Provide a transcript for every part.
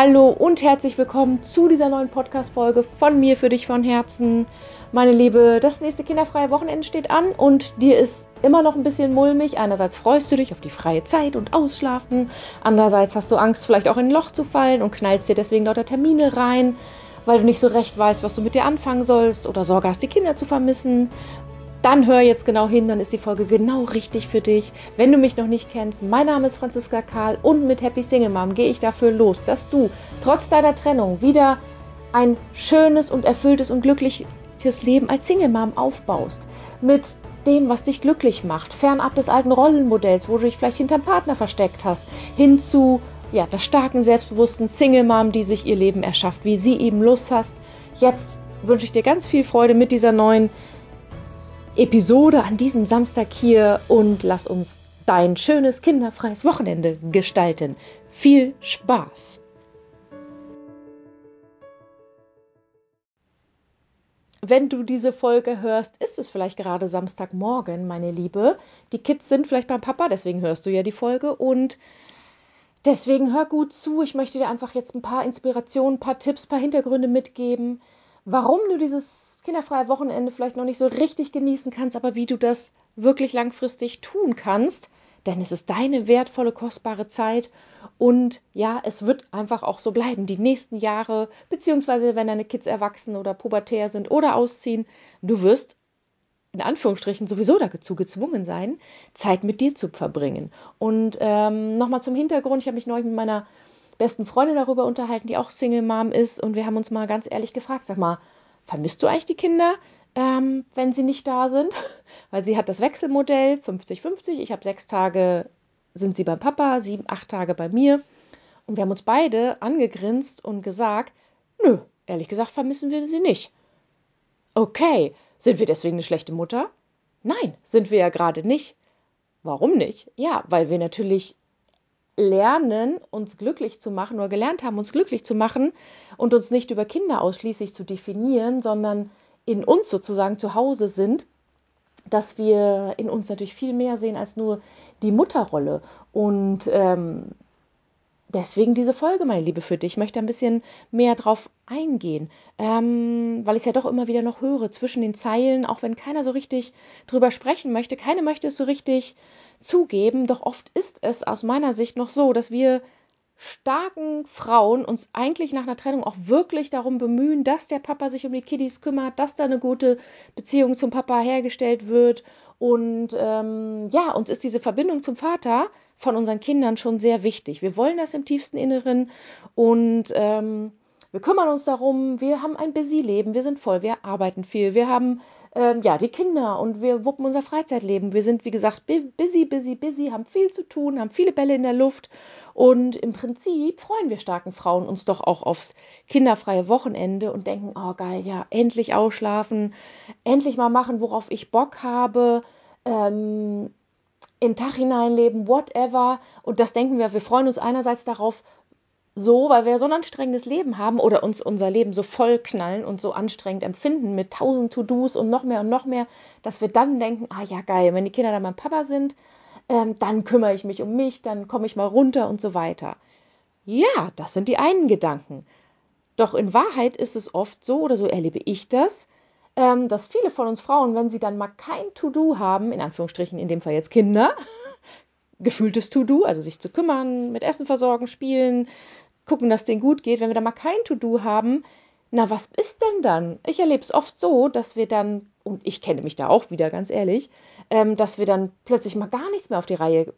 Hallo und herzlich willkommen zu dieser neuen Podcast-Folge von mir für dich von Herzen. Meine Liebe, das nächste kinderfreie Wochenende steht an und dir ist immer noch ein bisschen mulmig. Einerseits freust du dich auf die freie Zeit und Ausschlafen, andererseits hast du Angst, vielleicht auch in ein Loch zu fallen und knallst dir deswegen lauter Termine rein, weil du nicht so recht weißt, was du mit dir anfangen sollst oder Sorge hast, die Kinder zu vermissen dann hör jetzt genau hin, dann ist die Folge genau richtig für dich. Wenn du mich noch nicht kennst, mein Name ist Franziska Karl und mit Happy Single Mom gehe ich dafür los, dass du trotz deiner Trennung wieder ein schönes und erfülltes und glückliches Leben als Single Mom aufbaust. Mit dem, was dich glücklich macht, fernab des alten Rollenmodells, wo du dich vielleicht hinterm Partner versteckt hast, hin zu ja, der starken, selbstbewussten Single Mom, die sich ihr Leben erschafft, wie sie eben Lust hast. Jetzt wünsche ich dir ganz viel Freude mit dieser neuen Episode an diesem Samstag hier und lass uns dein schönes kinderfreies Wochenende gestalten. Viel Spaß! Wenn du diese Folge hörst, ist es vielleicht gerade Samstagmorgen, meine Liebe. Die Kids sind vielleicht beim Papa, deswegen hörst du ja die Folge und deswegen hör gut zu. Ich möchte dir einfach jetzt ein paar Inspirationen, ein paar Tipps, ein paar Hintergründe mitgeben, warum du dieses kinderfreie Wochenende vielleicht noch nicht so richtig genießen kannst, aber wie du das wirklich langfristig tun kannst. Denn es ist deine wertvolle, kostbare Zeit und ja, es wird einfach auch so bleiben. Die nächsten Jahre, beziehungsweise wenn deine Kids erwachsen oder pubertär sind oder ausziehen, du wirst in Anführungsstrichen sowieso dazu gezwungen sein, Zeit mit dir zu verbringen. Und ähm, nochmal zum Hintergrund, ich habe mich neulich mit meiner besten Freundin darüber unterhalten, die auch Single Mom ist, und wir haben uns mal ganz ehrlich gefragt, sag mal, vermisst du eigentlich die Kinder, ähm, wenn sie nicht da sind? Weil sie hat das Wechselmodell 50-50. Ich habe sechs Tage, sind sie beim Papa, sieben, acht Tage bei mir. Und wir haben uns beide angegrinst und gesagt, nö, ehrlich gesagt vermissen wir sie nicht. Okay, sind wir deswegen eine schlechte Mutter? Nein, sind wir ja gerade nicht. Warum nicht? Ja, weil wir natürlich lernen, uns glücklich zu machen oder gelernt haben, uns glücklich zu machen und uns nicht über Kinder ausschließlich zu definieren, sondern in uns sozusagen zu Hause sind, dass wir in uns natürlich viel mehr sehen als nur die Mutterrolle. Und ähm, deswegen diese Folge, meine Liebe, für dich. Ich möchte ein bisschen mehr drauf eingehen, ähm, weil ich es ja doch immer wieder noch höre zwischen den Zeilen, auch wenn keiner so richtig drüber sprechen möchte. Keiner möchte es so richtig zugeben, doch oft ist es aus meiner Sicht noch so, dass wir starken Frauen uns eigentlich nach einer Trennung auch wirklich darum bemühen, dass der Papa sich um die Kiddies kümmert, dass da eine gute Beziehung zum Papa hergestellt wird. Und ähm, ja, uns ist diese Verbindung zum Vater von unseren Kindern schon sehr wichtig. Wir wollen das im tiefsten Inneren und ähm, wir kümmern uns darum, wir haben ein busy Leben, wir sind voll, wir arbeiten viel, wir haben ähm, ja die Kinder und wir wuppen unser Freizeitleben. Wir sind, wie gesagt, busy, busy, busy, haben viel zu tun, haben viele Bälle in der Luft und im Prinzip freuen wir starken Frauen uns doch auch aufs kinderfreie Wochenende und denken, oh geil, ja, endlich ausschlafen, endlich mal machen, worauf ich Bock habe. Ähm, in den Tag hineinleben, whatever. Und das denken wir, wir freuen uns einerseits darauf, so, weil wir so ein anstrengendes Leben haben oder uns unser Leben so voll knallen und so anstrengend empfinden mit tausend To-Dos und noch mehr und noch mehr, dass wir dann denken, ah ja geil, wenn die Kinder dann beim Papa sind, ähm, dann kümmere ich mich um mich, dann komme ich mal runter und so weiter. Ja, das sind die einen Gedanken. Doch in Wahrheit ist es oft so, oder so erlebe ich das, ähm, dass viele von uns Frauen, wenn sie dann mal kein To-Do haben, in Anführungsstrichen in dem Fall jetzt Kinder, gefühltes To-Do, also sich zu kümmern, mit Essen versorgen, spielen, gucken, dass denen gut geht. Wenn wir da mal kein To-Do haben, na, was ist denn dann? Ich erlebe es oft so, dass wir dann, und ich kenne mich da auch wieder, ganz ehrlich, ähm, dass wir dann plötzlich mal gar nichts mehr auf die Reihe,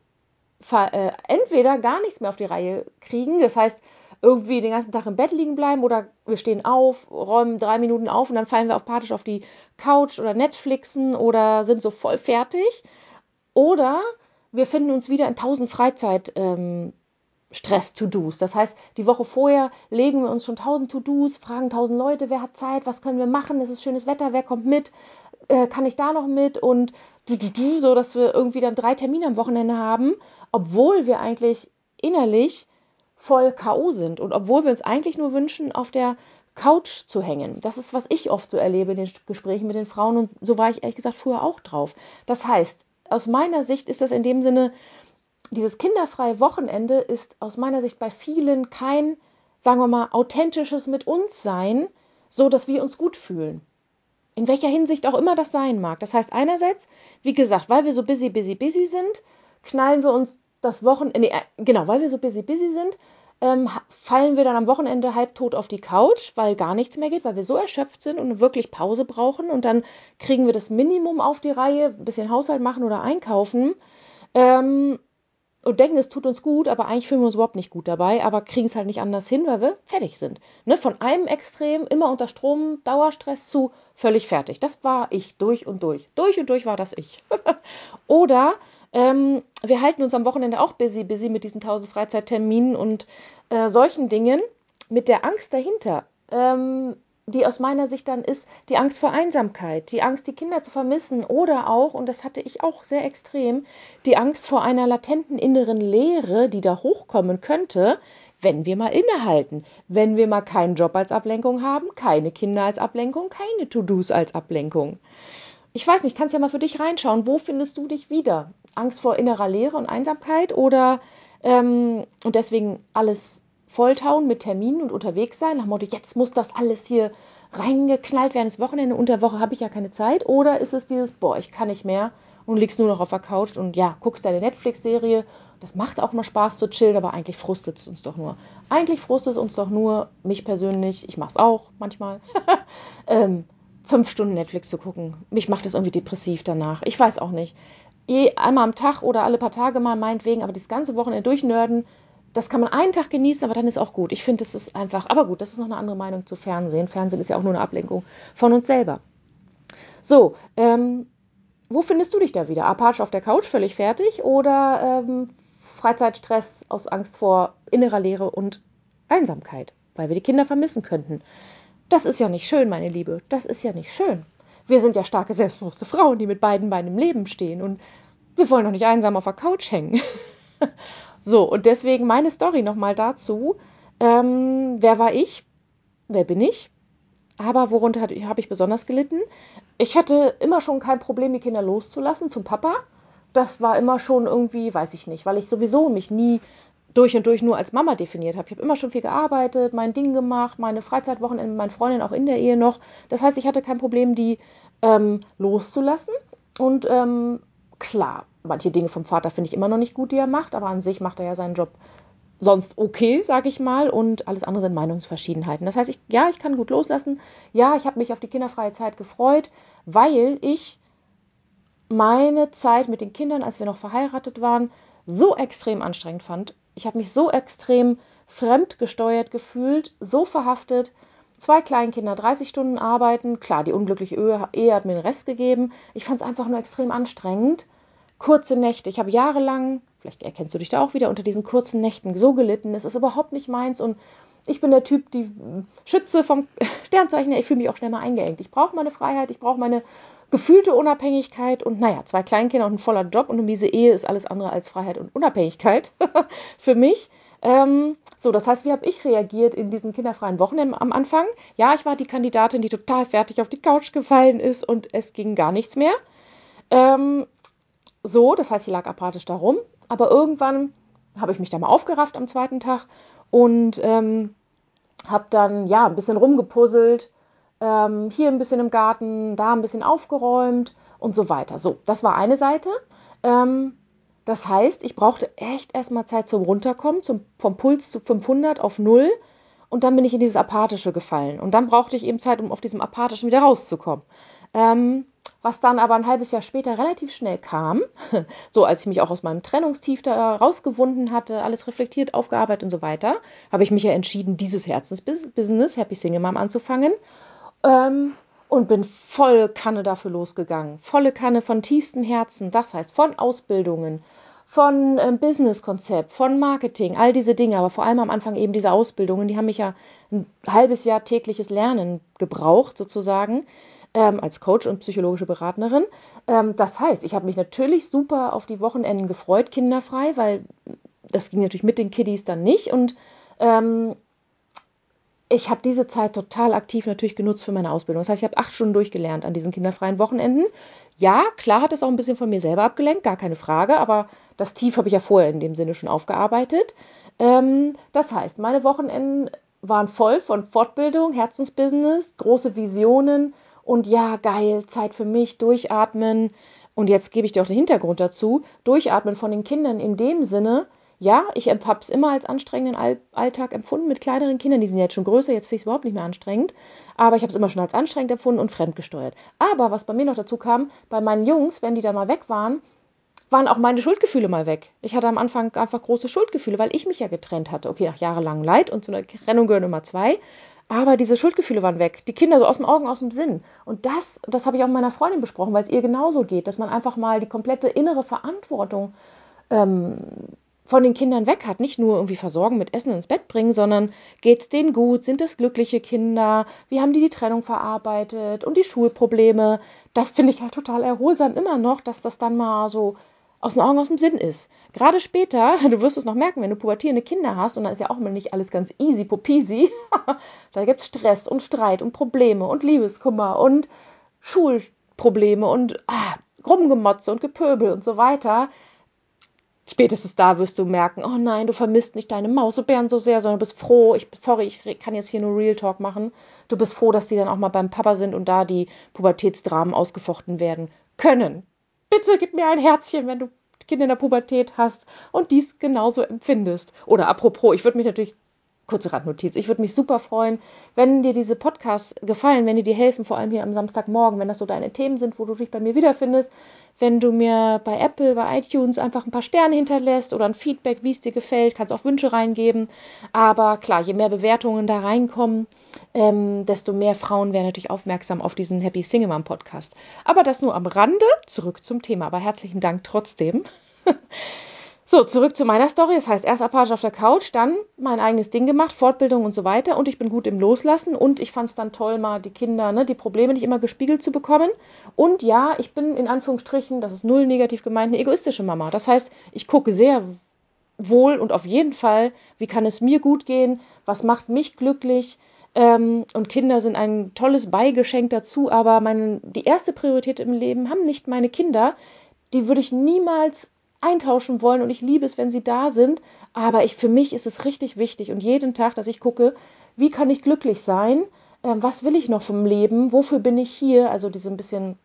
äh, entweder gar nichts mehr auf die Reihe kriegen, das heißt, irgendwie den ganzen Tag im Bett liegen bleiben oder wir stehen auf, räumen drei Minuten auf und dann fallen wir apathisch auf die Couch oder Netflixen oder sind so voll fertig. Oder wir finden uns wieder in tausend Freizeit, ähm, Stress-To-Dos. Das heißt, die Woche vorher legen wir uns schon tausend To-Dos, fragen tausend Leute, wer hat Zeit, was können wir machen, es ist schönes Wetter, wer kommt mit, äh, kann ich da noch mit und so, dass wir irgendwie dann drei Termine am Wochenende haben, obwohl wir eigentlich innerlich voll K.O. sind und obwohl wir uns eigentlich nur wünschen, auf der Couch zu hängen. Das ist, was ich oft so erlebe in den Gesprächen mit den Frauen und so war ich ehrlich gesagt früher auch drauf. Das heißt, aus meiner Sicht ist das in dem Sinne dieses kinderfreie Wochenende ist aus meiner Sicht bei vielen kein sagen wir mal, authentisches mit uns sein, so dass wir uns gut fühlen. In welcher Hinsicht auch immer das sein mag. Das heißt, einerseits, wie gesagt, weil wir so busy, busy, busy sind, knallen wir uns das Wochenende, nee, äh, genau, weil wir so busy, busy sind, ähm, fallen wir dann am Wochenende halbtot auf die Couch, weil gar nichts mehr geht, weil wir so erschöpft sind und wirklich Pause brauchen. Und dann kriegen wir das Minimum auf die Reihe, ein bisschen Haushalt machen oder einkaufen. Ähm, und denken, es tut uns gut, aber eigentlich fühlen wir uns überhaupt nicht gut dabei, aber kriegen es halt nicht anders hin, weil wir fertig sind. Ne? Von einem Extrem, immer unter Strom, Dauerstress zu völlig fertig. Das war ich durch und durch. Durch und durch war das ich. Oder ähm, wir halten uns am Wochenende auch busy, busy mit diesen tausend Freizeitterminen und äh, solchen Dingen, mit der Angst dahinter. Ähm, die aus meiner Sicht dann ist die Angst vor Einsamkeit, die Angst, die Kinder zu vermissen oder auch, und das hatte ich auch sehr extrem, die Angst vor einer latenten inneren Leere, die da hochkommen könnte, wenn wir mal innehalten, wenn wir mal keinen Job als Ablenkung haben, keine Kinder als Ablenkung, keine To-Dos als Ablenkung. Ich weiß nicht, kannst ja mal für dich reinschauen, wo findest du dich wieder? Angst vor innerer Leere und Einsamkeit oder ähm, und deswegen alles volltauen mit Terminen und unterwegs sein, nach dem Motto, jetzt muss das alles hier reingeknallt werden, das Wochenende, unter der Woche habe ich ja keine Zeit? Oder ist es dieses, boah, ich kann nicht mehr und liegst nur noch auf der Couch und ja, guckst deine Netflix-Serie. Das macht auch mal Spaß zu chillen, aber eigentlich frustet es uns doch nur. Eigentlich frustet es uns doch nur, mich persönlich, ich mache es auch manchmal, ähm, fünf Stunden Netflix zu gucken. Mich macht das irgendwie depressiv danach. Ich weiß auch nicht. Eh einmal am Tag oder alle paar Tage mal meinetwegen, aber das ganze Wochenende durchnörden, das kann man einen Tag genießen, aber dann ist auch gut. Ich finde, das ist einfach, aber gut, das ist noch eine andere Meinung zu Fernsehen. Fernsehen ist ja auch nur eine Ablenkung von uns selber. So, ähm, wo findest du dich da wieder? Apatsch auf der Couch, völlig fertig oder ähm, Freizeitstress aus Angst vor innerer Leere und Einsamkeit, weil wir die Kinder vermissen könnten? Das ist ja nicht schön, meine Liebe. Das ist ja nicht schön. Wir sind ja starke, selbstbewusste Frauen, die mit beiden Beinen im Leben stehen und wir wollen doch nicht einsam auf der Couch hängen. So, und deswegen meine Story nochmal dazu. Ähm, wer war ich? Wer bin ich? Aber worunter habe ich besonders gelitten? Ich hatte immer schon kein Problem, die Kinder loszulassen zum Papa. Das war immer schon irgendwie, weiß ich nicht, weil ich sowieso mich nie durch und durch nur als Mama definiert habe. Ich habe immer schon viel gearbeitet, mein Ding gemacht, meine Freizeitwochenende mit meinen Freundinnen auch in der Ehe noch. Das heißt, ich hatte kein Problem, die ähm, loszulassen. Und ähm, klar, manche Dinge vom Vater finde ich immer noch nicht gut, die er macht, aber an sich macht er ja seinen Job sonst okay, sage ich mal, und alles andere sind Meinungsverschiedenheiten. Das heißt, ich, ja, ich kann gut loslassen. Ja, ich habe mich auf die kinderfreie Zeit gefreut, weil ich meine Zeit mit den Kindern, als wir noch verheiratet waren, so extrem anstrengend fand. Ich habe mich so extrem fremdgesteuert gefühlt, so verhaftet. Zwei Kleinkinder, 30 Stunden arbeiten. Klar, die unglückliche Ehe hat mir den Rest gegeben. Ich fand es einfach nur extrem anstrengend kurze Nächte. Ich habe jahrelang, vielleicht erkennst du dich da auch wieder, unter diesen kurzen Nächten so gelitten. Es ist überhaupt nicht meins und ich bin der Typ, die Schütze vom Sternzeichen. Ich fühle mich auch schnell mal eingeengt. Ich brauche meine Freiheit, ich brauche meine gefühlte Unabhängigkeit und naja, zwei Kleinkinder und ein voller Job und diese Ehe ist alles andere als Freiheit und Unabhängigkeit für mich. Ähm, so, das heißt, wie habe ich reagiert in diesen kinderfreien Wochen am Anfang? Ja, ich war die Kandidatin, die total fertig auf die Couch gefallen ist und es ging gar nichts mehr. Ähm, so, das heißt, ich lag apathisch da rum. Aber irgendwann habe ich mich da mal aufgerafft am zweiten Tag und ähm, habe dann ja ein bisschen rumgepuzzelt, ähm, hier ein bisschen im Garten, da ein bisschen aufgeräumt und so weiter. So, das war eine Seite. Ähm, das heißt, ich brauchte echt erstmal Zeit zum Runterkommen, zum, vom Puls zu 500 auf 0 und dann bin ich in dieses Apathische gefallen. Und dann brauchte ich eben Zeit, um auf diesem Apathischen wieder rauszukommen. Ähm, was dann aber ein halbes Jahr später relativ schnell kam, so als ich mich auch aus meinem Trennungstief da rausgewunden hatte, alles reflektiert, aufgearbeitet und so weiter, habe ich mich ja entschieden, dieses Herzensbusiness, Happy Single Mom, anzufangen. Ähm, und bin voll Kanne dafür losgegangen. Volle Kanne von tiefstem Herzen. Das heißt, von Ausbildungen, von ähm, Businesskonzept, von Marketing, all diese Dinge, aber vor allem am Anfang eben diese Ausbildungen, die haben mich ja ein halbes Jahr tägliches Lernen gebraucht, sozusagen ähm, als Coach und psychologische Beraterin. Ähm, das heißt, ich habe mich natürlich super auf die Wochenenden gefreut, kinderfrei, weil das ging natürlich mit den Kiddies dann nicht. Und ähm, ich habe diese Zeit total aktiv natürlich genutzt für meine Ausbildung. Das heißt, ich habe acht Stunden durchgelernt an diesen kinderfreien Wochenenden. Ja, klar hat es auch ein bisschen von mir selber abgelenkt, gar keine Frage, aber das Tief habe ich ja vorher in dem Sinne schon aufgearbeitet. Ähm, das heißt, meine Wochenenden waren voll von Fortbildung, Herzensbusiness, große Visionen und ja, geil, Zeit für mich, durchatmen. Und jetzt gebe ich dir auch den Hintergrund dazu. Durchatmen von den Kindern in dem Sinne, ja, ich habe es immer als anstrengenden Alltag empfunden mit kleineren Kindern. Die sind jetzt schon größer, jetzt finde ich es überhaupt nicht mehr anstrengend. Aber ich habe es immer schon als anstrengend empfunden und fremdgesteuert. Aber was bei mir noch dazu kam, bei meinen Jungs, wenn die dann mal weg waren, waren auch meine Schuldgefühle mal weg. Ich hatte am Anfang einfach große Schuldgefühle, weil ich mich ja getrennt hatte. Okay, nach jahrelangem Leid und zu einer Trennung gehören immer zwei. Aber diese Schuldgefühle waren weg. Die Kinder so aus dem Augen, aus dem Sinn. Und das, das habe ich auch mit meiner Freundin besprochen, weil es ihr genauso geht, dass man einfach mal die komplette innere Verantwortung ähm, von den Kindern weg hat. Nicht nur irgendwie versorgen mit Essen ins Bett bringen, sondern geht es denen gut? Sind das glückliche Kinder? Wie haben die die Trennung verarbeitet? Und die Schulprobleme? Das finde ich halt total erholsam immer noch, dass das dann mal so aus den Augen, aus dem Sinn ist. Gerade später, du wirst es noch merken, wenn du pubertierende Kinder hast, und dann ist ja auch immer nicht alles ganz easy popisi, da gibt es Stress und Streit und Probleme und Liebeskummer und Schulprobleme und ah, Rumgemotze und Gepöbel und so weiter spätestens da wirst du merken, oh nein, du vermisst nicht deine Mausebären so sehr, sondern du bist froh, ich, sorry, ich kann jetzt hier nur Real Talk machen, du bist froh, dass die dann auch mal beim Papa sind und da die Pubertätsdramen ausgefochten werden können. Bitte gib mir ein Herzchen, wenn du Kinder in der Pubertät hast und dies genauso empfindest. Oder apropos, ich würde mich natürlich kurze Randnotiz. Ich würde mich super freuen, wenn dir diese Podcasts gefallen, wenn die dir helfen, vor allem hier am Samstagmorgen, wenn das so deine Themen sind, wo du dich bei mir wiederfindest, wenn du mir bei Apple, bei iTunes einfach ein paar Sterne hinterlässt oder ein Feedback, wie es dir gefällt, kannst auch Wünsche reingeben. Aber klar, je mehr Bewertungen da reinkommen, ähm, desto mehr Frauen werden natürlich aufmerksam auf diesen Happy Single Mom Podcast. Aber das nur am Rande. Zurück zum Thema. Aber herzlichen Dank trotzdem. So, zurück zu meiner Story. Das heißt, erst Apache auf der Couch, dann mein eigenes Ding gemacht, Fortbildung und so weiter. Und ich bin gut im Loslassen. Und ich fand es dann toll, mal die Kinder, ne, die Probleme nicht immer gespiegelt zu bekommen. Und ja, ich bin in Anführungsstrichen, das ist null negativ gemeint, eine egoistische Mama. Das heißt, ich gucke sehr wohl und auf jeden Fall, wie kann es mir gut gehen, was macht mich glücklich. Ähm, und Kinder sind ein tolles Beigeschenk dazu, aber mein, die erste Priorität im Leben haben nicht meine Kinder. Die würde ich niemals eintauschen wollen und ich liebe es, wenn sie da sind. Aber ich, für mich ist es richtig wichtig und jeden Tag, dass ich gucke, wie kann ich glücklich sein? Äh, was will ich noch vom Leben? Wofür bin ich hier? Also diese ein bisschen,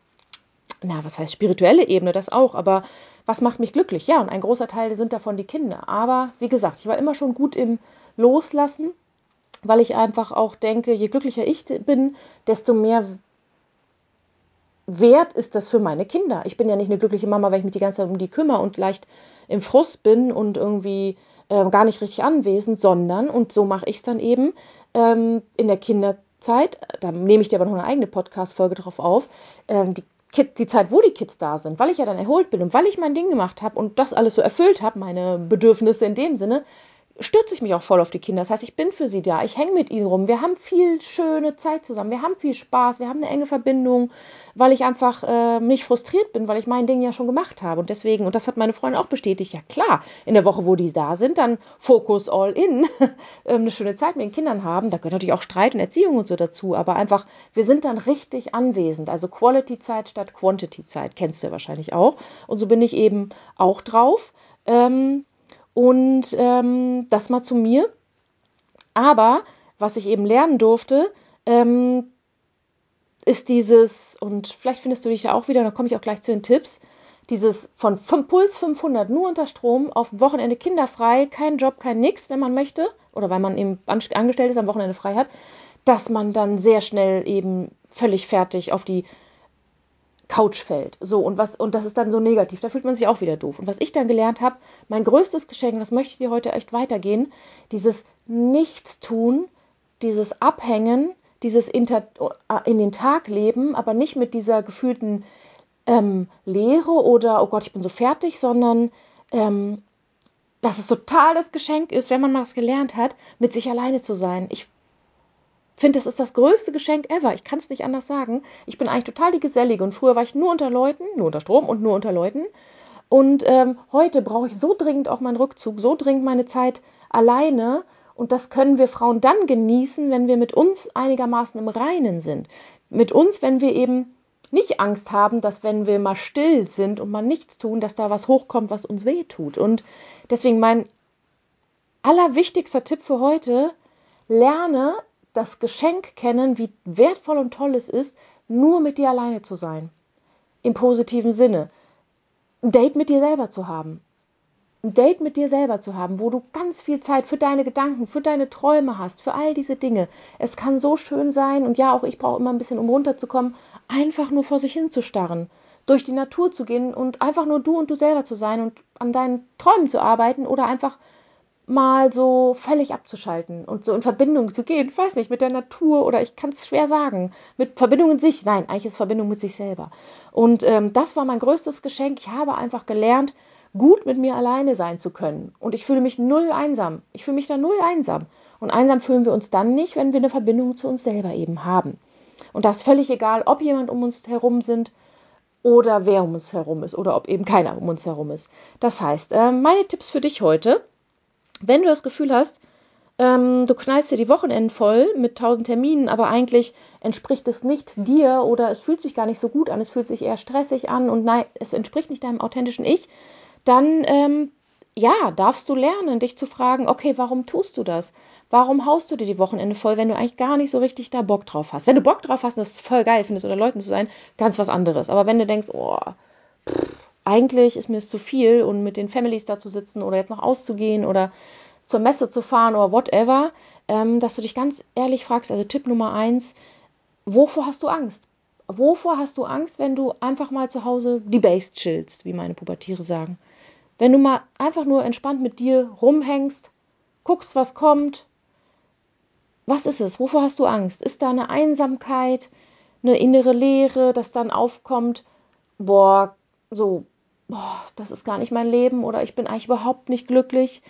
na, was heißt spirituelle Ebene, das auch, aber was macht mich glücklich? Ja, und ein großer Teil sind davon die Kinder. Aber wie gesagt, ich war immer schon gut im Loslassen, weil ich einfach auch denke, je glücklicher ich bin, desto mehr wert ist das für meine Kinder. Ich bin ja nicht eine glückliche Mama, weil ich mich die ganze Zeit um die kümmere und leicht im Frust bin und irgendwie äh, gar nicht richtig anwesend, sondern, und so mache ich es dann eben, ähm, in der Kinderzeit, da nehme ich dir aber noch eine eigene Podcast-Folge drauf auf, ähm, die die Zeit, wo die Kids da sind, weil ich ja dann erholt bin und weil ich mein Ding gemacht habe und das alles so erfüllt habe, meine Bedürfnisse in dem Sinne, stürze ich mich auch voll auf die Kinder. Das heißt, ich bin für sie da, ich hänge mit ihnen rum. Wir haben viel schöne Zeit zusammen, wir haben viel Spaß, wir haben eine enge Verbindung, weil ich einfach äh, nicht frustriert bin, weil ich mein Ding ja schon gemacht habe. Und deswegen, und das hat meine Freundin auch bestätigt, ja klar, in der Woche, wo die da sind, dann Fokus all in, ähm, eine schöne Zeit mit den Kindern haben. Da gehört natürlich auch Streit und Erziehung und so dazu, aber einfach, wir sind dann richtig anwesend. Also Quality-Zeit statt Quantity-Zeit, kennst du ja wahrscheinlich auch. Und so bin ich eben auch drauf. Ähm, und ähm, das mal zu mir. Aber was ich eben lernen durfte, ähm, ist dieses, und vielleicht findest du dich ja auch wieder, da komme ich auch gleich zu den Tipps, dieses von, Puls 500 nur unter Strom, auf Wochenende kinderfrei, kein Job, kein Nix, wenn man möchte, oder weil man eben angestellt ist, am Wochenende frei hat, dass man dann sehr schnell eben völlig fertig auf die Couch fällt. So, und was, und das ist dann so negativ, da fühlt man sich auch wieder doof. Und was ich dann gelernt habe, mein größtes Geschenk, das möchte ich dir heute echt weitergehen, dieses Nichtstun, dieses Abhängen, dieses Inter äh, in den Tag leben, aber nicht mit dieser gefühlten ähm, Leere oder, oh Gott, ich bin so fertig, sondern ähm, dass es total das Geschenk ist, wenn man mal das gelernt hat, mit sich alleine zu sein. Ich finde, das ist das größte Geschenk ever. Ich kann es nicht anders sagen. Ich bin eigentlich total die Gesellige und früher war ich nur unter Leuten, nur unter Strom und nur unter Leuten. Und ähm, heute brauche ich so dringend auch meinen Rückzug, so dringend meine Zeit alleine. Und das können wir Frauen dann genießen, wenn wir mit uns einigermaßen im Reinen sind. Mit uns, wenn wir eben nicht Angst haben, dass wenn wir mal still sind und mal nichts tun, dass da was hochkommt, was uns weh tut. Und deswegen mein allerwichtigster Tipp für heute, lerne das Geschenk kennen, wie wertvoll und toll es ist, nur mit dir alleine zu sein. Im positiven Sinne. Ein Date mit dir selber zu haben. Ein Date mit dir selber zu haben, wo du ganz viel Zeit für deine Gedanken, für deine Träume hast, für all diese Dinge. Es kann so schön sein, und ja, auch ich brauche immer ein bisschen, um runterzukommen, einfach nur vor sich hinzustarren durch die Natur zu gehen und einfach nur du und du selber zu sein und an deinen Träumen zu arbeiten oder einfach mal so völlig abzuschalten und so in Verbindung zu gehen, ich weiß nicht, mit der Natur oder ich kann es schwer sagen, mit Verbindung in sich. Nein, eigentlich ist Verbindung mit sich selber. Und ähm, das war mein größtes Geschenk. Ich habe einfach gelernt, gut mit mir alleine sein zu können. Und ich fühle mich null einsam. Ich fühle mich da null einsam. Und einsam fühlen wir uns dann nicht, wenn wir eine Verbindung zu uns selber eben haben. Und das ist völlig egal, ob jemand um uns herum sind oder wer um uns herum ist oder ob eben keiner um uns herum ist. Das heißt, äh, meine Tipps für dich heute, wenn du das Gefühl hast, ähm, du knallst dir die Wochenenden voll mit tausend Terminen, aber eigentlich entspricht es nicht dir oder es fühlt sich gar nicht so gut an, es fühlt sich eher stressig an und nein, es entspricht nicht deinem authentischen Ich, dann ähm, ja, darfst du lernen, dich zu fragen, okay, warum tust du das? Warum haust du dir die Wochenende voll, wenn du eigentlich gar nicht so richtig da Bock drauf hast? Wenn du Bock drauf hast und das voll geil findest, unter Leuten zu sein, ganz was anderes. Aber wenn du denkst, oh, eigentlich ist mir es zu viel und mit den Families da zu sitzen oder jetzt noch auszugehen oder zur Messe zu fahren oder whatever, ähm, dass du dich ganz ehrlich fragst, also Tipp Nummer eins, wovor hast du Angst? Wovor hast du Angst, wenn du einfach mal zu Hause die Base chillst, wie meine Pubertiere sagen? Wenn du mal einfach nur entspannt mit dir rumhängst, guckst, was kommt, was ist es? Wovor hast du Angst? Ist da eine Einsamkeit, eine innere Leere, das dann aufkommt, boah, so, boah, das ist gar nicht mein Leben oder ich bin eigentlich überhaupt nicht glücklich,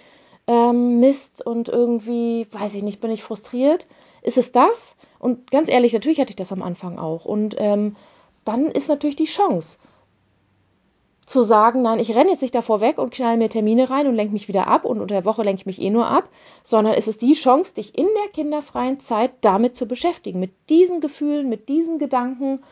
ähm, Mist und irgendwie, weiß ich nicht, bin ich frustriert? Ist es das? Und ganz ehrlich, natürlich hatte ich das am Anfang auch. Und ähm, dann ist natürlich die Chance, zu sagen, nein, ich renne jetzt nicht davor weg und knall mir Termine rein und lenke mich wieder ab und unter der Woche lenke ich mich eh nur ab, sondern es ist die Chance, dich in der kinderfreien Zeit damit zu beschäftigen, mit diesen Gefühlen, mit diesen Gedanken.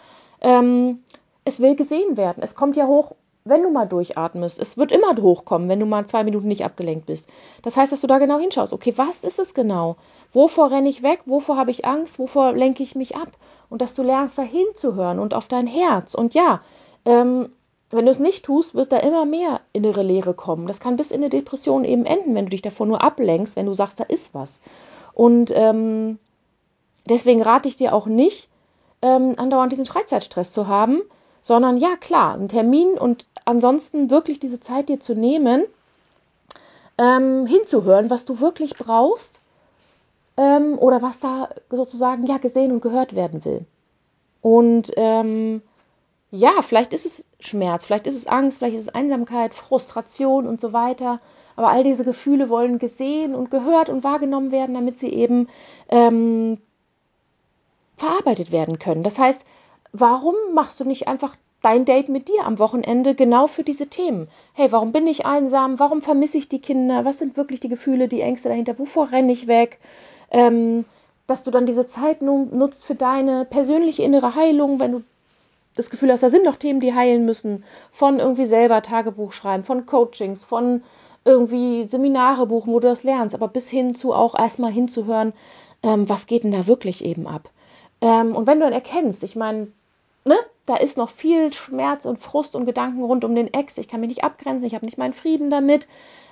Ähm, es will gesehen werden. Es kommt ja hoch, wenn du mal durchatmest. Es wird immer hochkommen, wenn du mal zwei Minuten nicht abgelenkt bist. Das heißt, dass du da genau hinschaust. Okay, was ist es genau? Wovor renne ich weg? Wovor habe ich Angst? Wovor lenke ich mich ab? Und dass du lernst, da hinzuhören und auf dein Herz. Und ja, ähm, wenn du es nicht tust, wird da immer mehr innere Leere kommen. Das kann bis in eine Depression eben enden, wenn du dich davor nur ablenkst, wenn du sagst, da ist was. Und ähm, deswegen rate ich dir auch nicht, ähm, andauernd diesen Freizeitstress zu haben, sondern ja, klar, einen Termin und ansonsten wirklich diese Zeit dir zu nehmen, ähm, hinzuhören, was du wirklich brauchst ähm, oder was da sozusagen ja gesehen und gehört werden will. Und ähm, ja, vielleicht ist es Schmerz, vielleicht ist es Angst, vielleicht ist es Einsamkeit, Frustration und so weiter. Aber all diese Gefühle wollen gesehen und gehört und wahrgenommen werden, damit sie eben ähm, verarbeitet werden können. Das heißt, warum machst du nicht einfach dein Date mit dir am Wochenende genau für diese Themen? Hey, warum bin ich einsam? Warum vermisse ich die Kinder? Was sind wirklich die Gefühle, die Ängste dahinter? Wovor renne ich weg? Ähm, dass du dann diese Zeit nutzt für deine persönliche innere Heilung, wenn du das Gefühl hast, da sind noch Themen, die heilen müssen, von irgendwie selber Tagebuch schreiben, von Coachings, von irgendwie Seminare buchen, wo du das lernst, aber bis hin zu auch erstmal hinzuhören, ähm, was geht denn da wirklich eben ab. Ähm, und wenn du dann erkennst, ich meine, ne, da ist noch viel Schmerz und Frust und Gedanken rund um den Ex, ich kann mich nicht abgrenzen, ich habe nicht meinen Frieden damit,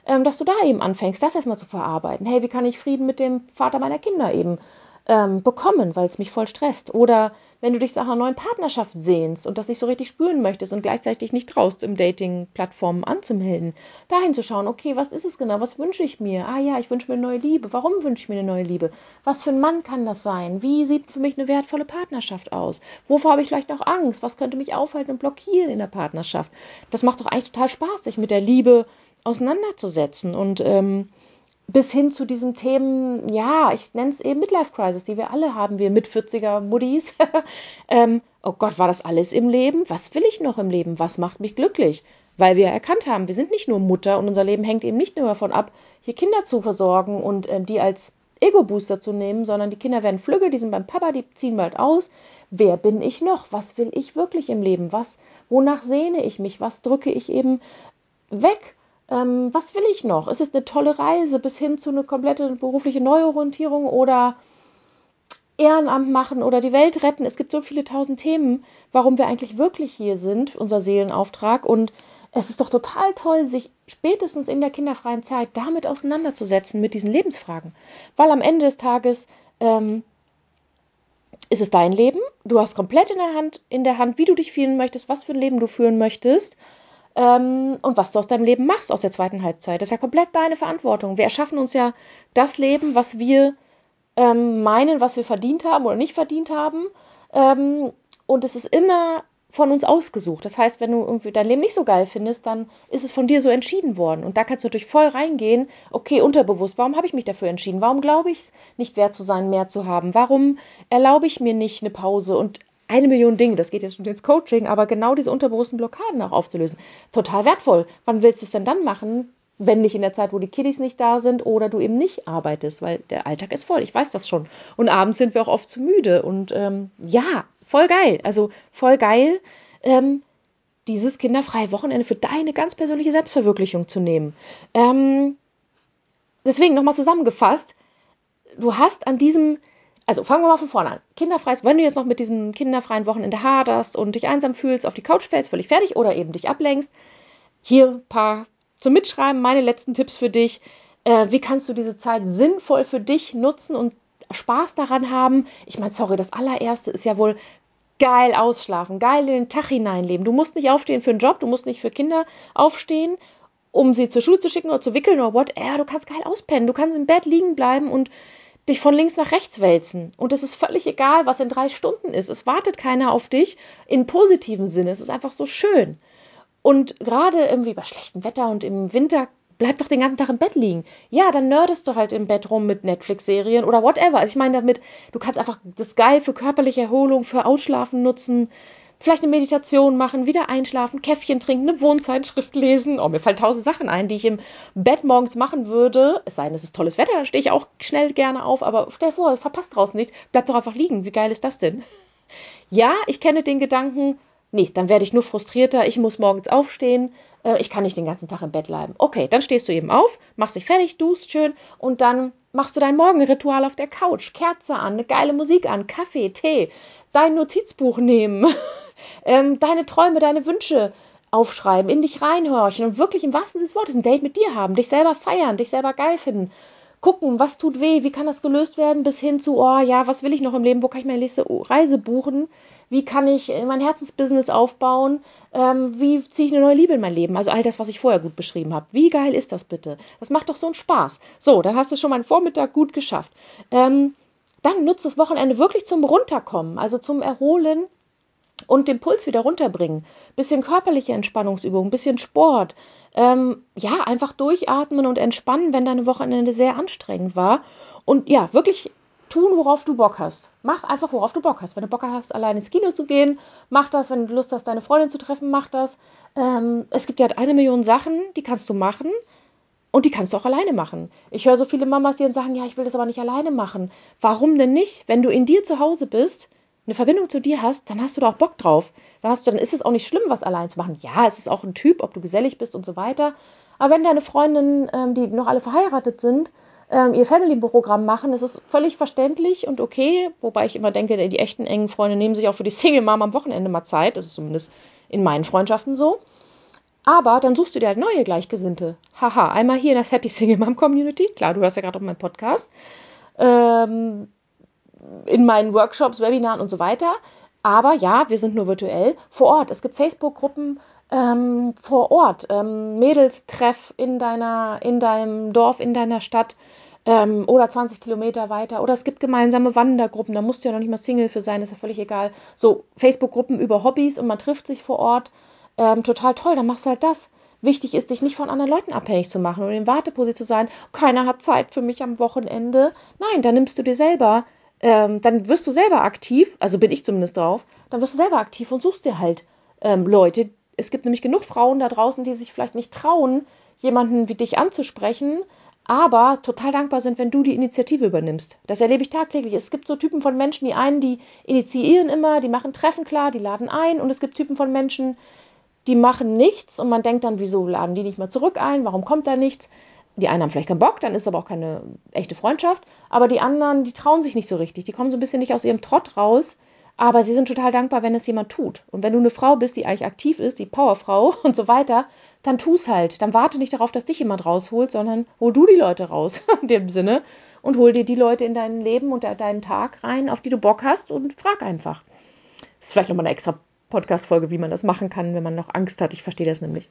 ähm, dass du da eben anfängst, das erstmal zu verarbeiten. Hey, wie kann ich Frieden mit dem Vater meiner Kinder eben ähm, bekommen, weil es mich voll stresst. Oder wenn du dich nach einer neuen Partnerschaft sehnst und das nicht so richtig spüren möchtest und gleichzeitig nicht traust, im Dating-Plattformen anzumelden, dahin zu schauen, okay, was ist es genau, was wünsche ich mir? Ah ja, ich wünsche mir eine neue Liebe. Warum wünsche ich mir eine neue Liebe? Was für ein Mann kann das sein? Wie sieht für mich eine wertvolle Partnerschaft aus? Wovor habe ich vielleicht noch Angst? Was könnte mich aufhalten und blockieren in der Partnerschaft? Das macht doch eigentlich total Spaß, sich mit der Liebe auseinanderzusetzen und ähm, bis hin zu diesen Themen, ja, ich nenne es eben Midlife Crisis, die wir alle haben, wir mit 40er Muddis. ähm, oh Gott, war das alles im Leben? Was will ich noch im Leben? Was macht mich glücklich? Weil wir erkannt haben, wir sind nicht nur Mutter und unser Leben hängt eben nicht nur davon ab, hier Kinder zu versorgen und ähm, die als Ego-Booster zu nehmen, sondern die Kinder werden flügge, die sind beim Papa, die ziehen bald aus. Wer bin ich noch? Was will ich wirklich im Leben? Was, wonach sehne ich mich? Was drücke ich eben weg? Ähm, was will ich noch? Ist es eine tolle Reise bis hin zu einer kompletten beruflichen Neuorientierung oder Ehrenamt machen oder die Welt retten? Es gibt so viele tausend Themen, warum wir eigentlich wirklich hier sind, unser Seelenauftrag. Und es ist doch total toll, sich spätestens in der kinderfreien Zeit damit auseinanderzusetzen, mit diesen Lebensfragen. Weil am Ende des Tages ähm, ist es dein Leben. Du hast komplett in der Hand, in der Hand, wie du dich fühlen möchtest, was für ein Leben du führen möchtest ähm, und was du aus deinem Leben machst aus der zweiten Halbzeit. Das ist ja komplett deine Verantwortung. Wir erschaffen uns ja das Leben, was wir ähm, meinen, was wir verdient haben oder nicht verdient haben. Ähm, und es ist immer von uns ausgesucht. Das heißt, wenn du irgendwie dein Leben nicht so geil findest, dann ist es von dir so entschieden worden. Und da kannst du natürlich voll reingehen, okay, unterbewusst, warum habe ich mich dafür entschieden? Warum glaube ich es nicht wert zu sein, mehr zu haben? Warum erlaube ich mir nicht eine Pause? Und eine Million Dinge, das geht jetzt schon ins Coaching, aber genau diese unterbewussten Blockaden auch aufzulösen. Total wertvoll. Wann willst du es denn dann machen? Wenn nicht in der Zeit, wo die Kiddies nicht da sind oder du eben nicht arbeitest, weil der Alltag ist voll. Ich weiß das schon. Und abends sind wir auch oft zu müde. Und ähm, ja, voll geil. Also voll geil, ähm, dieses kinderfreie Wochenende für deine ganz persönliche Selbstverwirklichung zu nehmen. Ähm, deswegen nochmal zusammengefasst, du hast an diesem also fangen wir mal von vorne an. Kinderfreies, wenn du jetzt noch mit diesem kinderfreien Wochenende haderst und dich einsam fühlst, auf die Couch fällst, völlig fertig oder eben dich ablenkst, hier ein paar zum Mitschreiben, meine letzten Tipps für dich. Äh, wie kannst du diese Zeit sinnvoll für dich nutzen und Spaß daran haben? Ich meine, sorry, das allererste ist ja wohl geil ausschlafen, geil in den Tag hineinleben. Du musst nicht aufstehen für einen Job, du musst nicht für Kinder aufstehen, um sie zur Schule zu schicken oder zu wickeln oder whatever. Du kannst geil auspennen, du kannst im Bett liegen bleiben und dich von links nach rechts wälzen. Und es ist völlig egal, was in drei Stunden ist. Es wartet keiner auf dich in positivem Sinne. Es ist einfach so schön. Und gerade irgendwie bei schlechtem Wetter und im Winter bleib doch den ganzen Tag im Bett liegen. Ja, dann nerdest du halt im Bett rum mit Netflix-Serien oder whatever. Also ich meine damit, du kannst einfach das geil für körperliche Erholung, für Ausschlafen nutzen vielleicht eine Meditation machen, wieder einschlafen, Käffchen trinken, eine Wohnzeitschrift lesen. Oh, mir fallen tausend Sachen ein, die ich im Bett morgens machen würde. Es sei denn, es ist tolles Wetter, dann stehe ich auch schnell gerne auf, aber stell dir vor, verpasst draußen nichts, bleib doch einfach liegen. Wie geil ist das denn? Ja, ich kenne den Gedanken, nee, dann werde ich nur frustrierter, ich muss morgens aufstehen, äh, ich kann nicht den ganzen Tag im Bett bleiben. Okay, dann stehst du eben auf, machst dich fertig, duschst schön und dann machst du dein Morgenritual auf der Couch, Kerze an, eine geile Musik an, Kaffee, Tee, dein Notizbuch nehmen, ähm, deine Träume, deine Wünsche aufschreiben, in dich reinhorchen und wirklich im wahrsten Sinne des Wortes ein Date mit dir haben, dich selber feiern, dich selber geil finden. Gucken, was tut weh, wie kann das gelöst werden, bis hin zu, oh ja, was will ich noch im Leben, wo kann ich meine nächste Reise buchen, wie kann ich mein Herzensbusiness aufbauen, ähm, wie ziehe ich eine neue Liebe in mein Leben, also all das, was ich vorher gut beschrieben habe. Wie geil ist das bitte? Das macht doch so einen Spaß. So, dann hast du schon mal einen Vormittag gut geschafft. Ähm, dann nutzt das Wochenende wirklich zum Runterkommen, also zum Erholen und den Puls wieder runterbringen. Bisschen körperliche Entspannungsübung, bisschen Sport. Ähm, ja, einfach durchatmen und entspannen, wenn deine Wochenende sehr anstrengend war. Und ja, wirklich tun, worauf du Bock hast. Mach einfach, worauf du Bock hast. Wenn du Bock hast, allein ins Kino zu gehen, mach das. Wenn du Lust hast, deine Freundin zu treffen, mach das. Ähm, es gibt ja eine Million Sachen, die kannst du machen. Und die kannst du auch alleine machen. Ich höre so viele Mamas, die dann sagen, ja, ich will das aber nicht alleine machen. Warum denn nicht? Wenn du in dir zu Hause bist, eine Verbindung zu dir hast, dann hast du da auch Bock drauf. Dann, hast du, dann ist es auch nicht schlimm, was allein zu machen. Ja, es ist auch ein Typ, ob du gesellig bist und so weiter. Aber wenn deine Freundinnen, ähm, die noch alle verheiratet sind, ähm, ihr Family-Programm machen, ist es völlig verständlich und okay. Wobei ich immer denke, die echten engen Freunde nehmen sich auch für die Single-Mom am Wochenende mal Zeit. Das ist zumindest in meinen Freundschaften so. Aber dann suchst du dir halt neue Gleichgesinnte. Haha, einmal hier in das Happy Single Mom Community. Klar, du hörst ja gerade auf meinen Podcast. Ähm, in meinen Workshops, Webinaren und so weiter. Aber ja, wir sind nur virtuell vor Ort. Es gibt Facebook-Gruppen ähm, vor Ort, ähm, Mädelstreff in deiner, in deinem Dorf, in deiner Stadt ähm, oder 20 Kilometer weiter. Oder es gibt gemeinsame Wandergruppen. Da musst du ja noch nicht mal Single für sein, ist ja völlig egal. So Facebook-Gruppen über Hobbys und man trifft sich vor Ort. Ähm, total toll, dann machst du halt das. Wichtig ist, dich nicht von anderen Leuten abhängig zu machen und in Warteposition zu sein. Keiner hat Zeit für mich am Wochenende. Nein, dann nimmst du dir selber ähm, dann wirst du selber aktiv, also bin ich zumindest drauf, dann wirst du selber aktiv und suchst dir halt ähm, Leute. Es gibt nämlich genug Frauen da draußen, die sich vielleicht nicht trauen, jemanden wie dich anzusprechen, aber total dankbar sind, wenn du die Initiative übernimmst. Das erlebe ich tagtäglich. Es gibt so Typen von Menschen, die einen, die initiieren immer, die machen Treffen klar, die laden ein und es gibt Typen von Menschen, die machen nichts und man denkt dann, wieso laden die nicht mal zurück ein? Warum kommt da nichts? Die einen haben vielleicht keinen Bock, dann ist es aber auch keine echte Freundschaft. Aber die anderen, die trauen sich nicht so richtig. Die kommen so ein bisschen nicht aus ihrem Trott raus. Aber sie sind total dankbar, wenn es jemand tut. Und wenn du eine Frau bist, die eigentlich aktiv ist, die Powerfrau und so weiter, dann tu's halt. Dann warte nicht darauf, dass dich jemand rausholt, sondern hol du die Leute raus, in dem Sinne. Und hol dir die Leute in dein Leben und deinen Tag rein, auf die du Bock hast und frag einfach. Das ist vielleicht nochmal eine extra Podcast-Folge, wie man das machen kann, wenn man noch Angst hat. Ich verstehe das nämlich.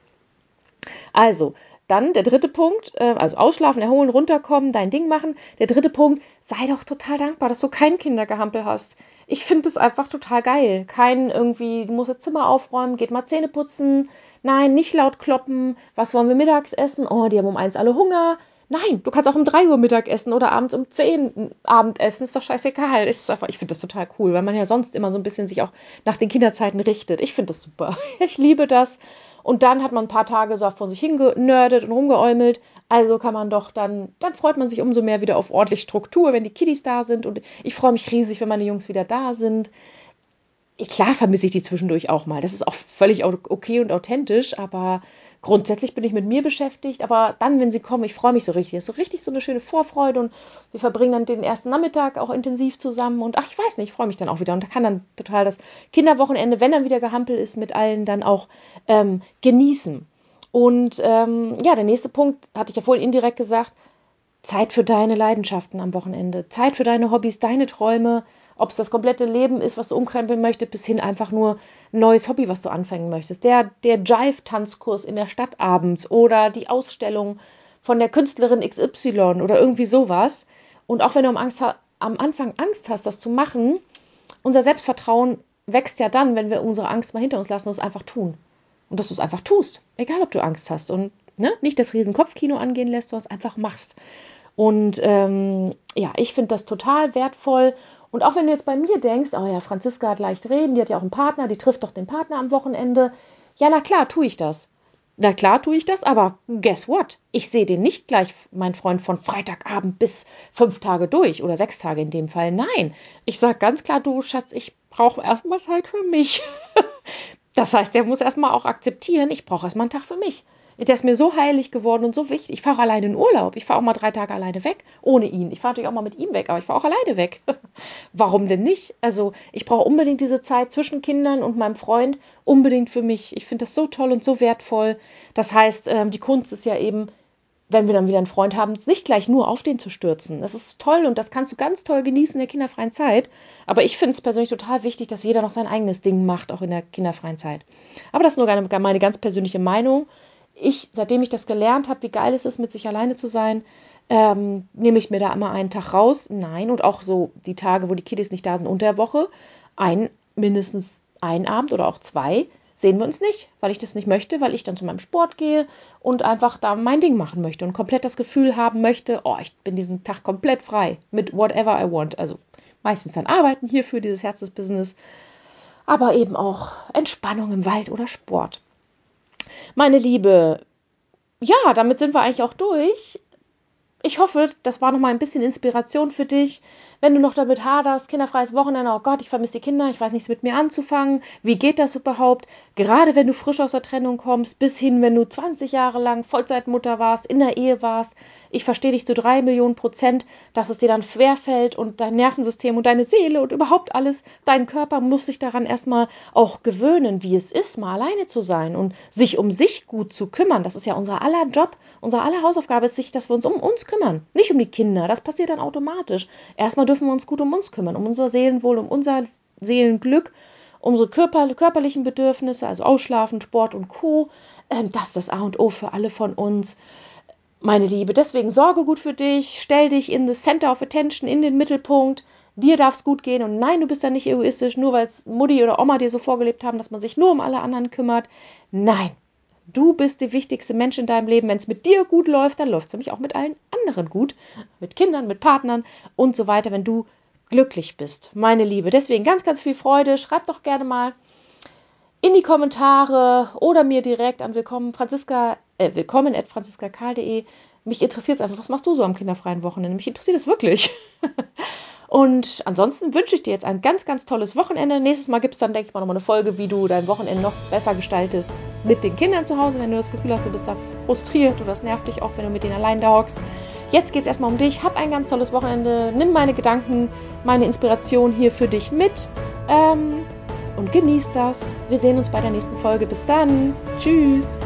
Also, dann der dritte Punkt, äh, also ausschlafen, erholen, runterkommen, dein Ding machen. Der dritte Punkt, sei doch total dankbar, dass du kein Kindergehampel hast. Ich finde es einfach total geil. Kein irgendwie, du musst das Zimmer aufräumen, geht mal Zähne putzen. Nein, nicht laut kloppen. Was wollen wir mittags essen? Oh, die haben um eins alle Hunger. Nein, du kannst auch um 3 Uhr Mittag essen oder abends um 10 Abend essen. Ist doch scheißegal. Ist einfach, ich finde das total cool, weil man ja sonst immer so ein bisschen sich auch nach den Kinderzeiten richtet. Ich finde das super. Ich liebe das. Und dann hat man ein paar Tage so vor sich hingenördet und rumgeäumelt. Also kann man doch dann, dann freut man sich umso mehr wieder auf ordentlich Struktur, wenn die Kiddies da sind. Und ich freue mich riesig, wenn meine Jungs wieder da sind. Klar vermisse ich die zwischendurch auch mal. Das ist auch völlig okay und authentisch, aber grundsätzlich bin ich mit mir beschäftigt, aber dann, wenn sie kommen, ich freue mich so richtig. Es ist so richtig so eine schöne Vorfreude und wir verbringen dann den ersten Nachmittag auch intensiv zusammen und ach, ich weiß nicht, ich freue mich dann auch wieder und kann dann total das Kinderwochenende, wenn dann wieder gehampelt ist, mit allen dann auch ähm, genießen. Und ähm, ja, der nächste Punkt, hatte ich ja vorhin indirekt gesagt, Zeit für deine Leidenschaften am Wochenende, Zeit für deine Hobbys, deine Träume, ob es das komplette Leben ist, was du umkrempeln möchtest, bis hin einfach nur ein neues Hobby, was du anfangen möchtest. Der, der Jive-Tanzkurs in der Stadt abends oder die Ausstellung von der Künstlerin XY oder irgendwie sowas. Und auch wenn du am, Angst, am Anfang Angst hast, das zu machen, unser Selbstvertrauen wächst ja dann, wenn wir unsere Angst mal hinter uns lassen und es einfach tun. Und dass du es einfach tust, egal ob du Angst hast. Und ne, nicht das Riesenkopfkino angehen lässt, sondern es einfach machst. Und ähm, ja, ich finde das total wertvoll und auch wenn du jetzt bei mir denkst, oh ja, Franziska hat leicht reden, die hat ja auch einen Partner, die trifft doch den Partner am Wochenende. Ja, na klar, tue ich das. Na klar, tue ich das, aber guess what? Ich sehe den nicht gleich, mein Freund, von Freitagabend bis fünf Tage durch oder sechs Tage in dem Fall. Nein, ich sage ganz klar, du Schatz, ich brauche erstmal Zeit für mich. das heißt, der muss erstmal auch akzeptieren, ich brauche erstmal einen Tag für mich. Der ist mir so heilig geworden und so wichtig. Ich fahre alleine in Urlaub. Ich fahre auch mal drei Tage alleine weg, ohne ihn. Ich fahre natürlich auch mal mit ihm weg, aber ich fahre auch alleine weg. Warum denn nicht? Also ich brauche unbedingt diese Zeit zwischen Kindern und meinem Freund, unbedingt für mich. Ich finde das so toll und so wertvoll. Das heißt, ähm, die Kunst ist ja eben, wenn wir dann wieder einen Freund haben, nicht gleich nur auf den zu stürzen. Das ist toll und das kannst du ganz toll genießen in der kinderfreien Zeit. Aber ich finde es persönlich total wichtig, dass jeder noch sein eigenes Ding macht, auch in der kinderfreien Zeit. Aber das ist nur meine ganz persönliche Meinung ich, seitdem ich das gelernt habe, wie geil es ist, mit sich alleine zu sein, ähm, nehme ich mir da immer einen Tag raus. Nein, und auch so die Tage, wo die Kiddies nicht da sind unter der Woche, ein, mindestens ein Abend oder auch zwei, sehen wir uns nicht, weil ich das nicht möchte, weil ich dann zu meinem Sport gehe und einfach da mein Ding machen möchte und komplett das Gefühl haben möchte, oh, ich bin diesen Tag komplett frei mit whatever I want. Also meistens dann arbeiten hierfür dieses Herzensbusiness, aber eben auch Entspannung im Wald oder Sport. Meine Liebe, ja, damit sind wir eigentlich auch durch. Ich hoffe, das war noch mal ein bisschen Inspiration für dich wenn du noch damit haderst, kinderfreies Wochenende, oh Gott, ich vermisse die Kinder, ich weiß nichts mit mir anzufangen, wie geht das überhaupt? Gerade wenn du frisch aus der Trennung kommst, bis hin, wenn du 20 Jahre lang Vollzeitmutter warst, in der Ehe warst, ich verstehe dich zu drei Millionen Prozent, dass es dir dann schwerfällt und dein Nervensystem und deine Seele und überhaupt alles, dein Körper muss sich daran erstmal auch gewöhnen, wie es ist, mal alleine zu sein und sich um sich gut zu kümmern. Das ist ja unser aller Job, unsere aller Hausaufgabe ist sich, dass wir uns um uns kümmern, nicht um die Kinder. Das passiert dann automatisch. Erstmal dürfen wir uns gut um uns kümmern, um unser Seelenwohl, um unser Seelenglück, unsere Körper, körperlichen Bedürfnisse, also Ausschlafen, Sport und Co. Ähm, das ist das A und O für alle von uns. Meine Liebe, deswegen sorge gut für dich, stell dich in the center of attention, in den Mittelpunkt. Dir darf es gut gehen und nein, du bist da nicht egoistisch, nur weil es Mutti oder Oma dir so vorgelebt haben, dass man sich nur um alle anderen kümmert. Nein, Du bist der wichtigste Mensch in deinem Leben. Wenn es mit dir gut läuft, dann läuft es nämlich auch mit allen anderen gut. Mit Kindern, mit Partnern und so weiter, wenn du glücklich bist, meine Liebe. Deswegen ganz, ganz viel Freude. Schreib doch gerne mal in die Kommentare oder mir direkt an willkommen Franziska, äh, willkommen at franziskakarl.de. Mich interessiert es einfach, was machst du so am kinderfreien Wochenende? Mich interessiert es wirklich. Und ansonsten wünsche ich dir jetzt ein ganz, ganz tolles Wochenende. Nächstes Mal gibt es dann, denke ich mal, nochmal eine Folge, wie du dein Wochenende noch besser gestaltest mit den Kindern zu Hause, wenn du das Gefühl hast, du bist da frustriert oder das nervt dich oft, wenn du mit denen allein da hockst. Jetzt geht es erstmal um dich. Hab ein ganz tolles Wochenende. Nimm meine Gedanken, meine Inspiration hier für dich mit ähm, und genieß das. Wir sehen uns bei der nächsten Folge. Bis dann. Tschüss.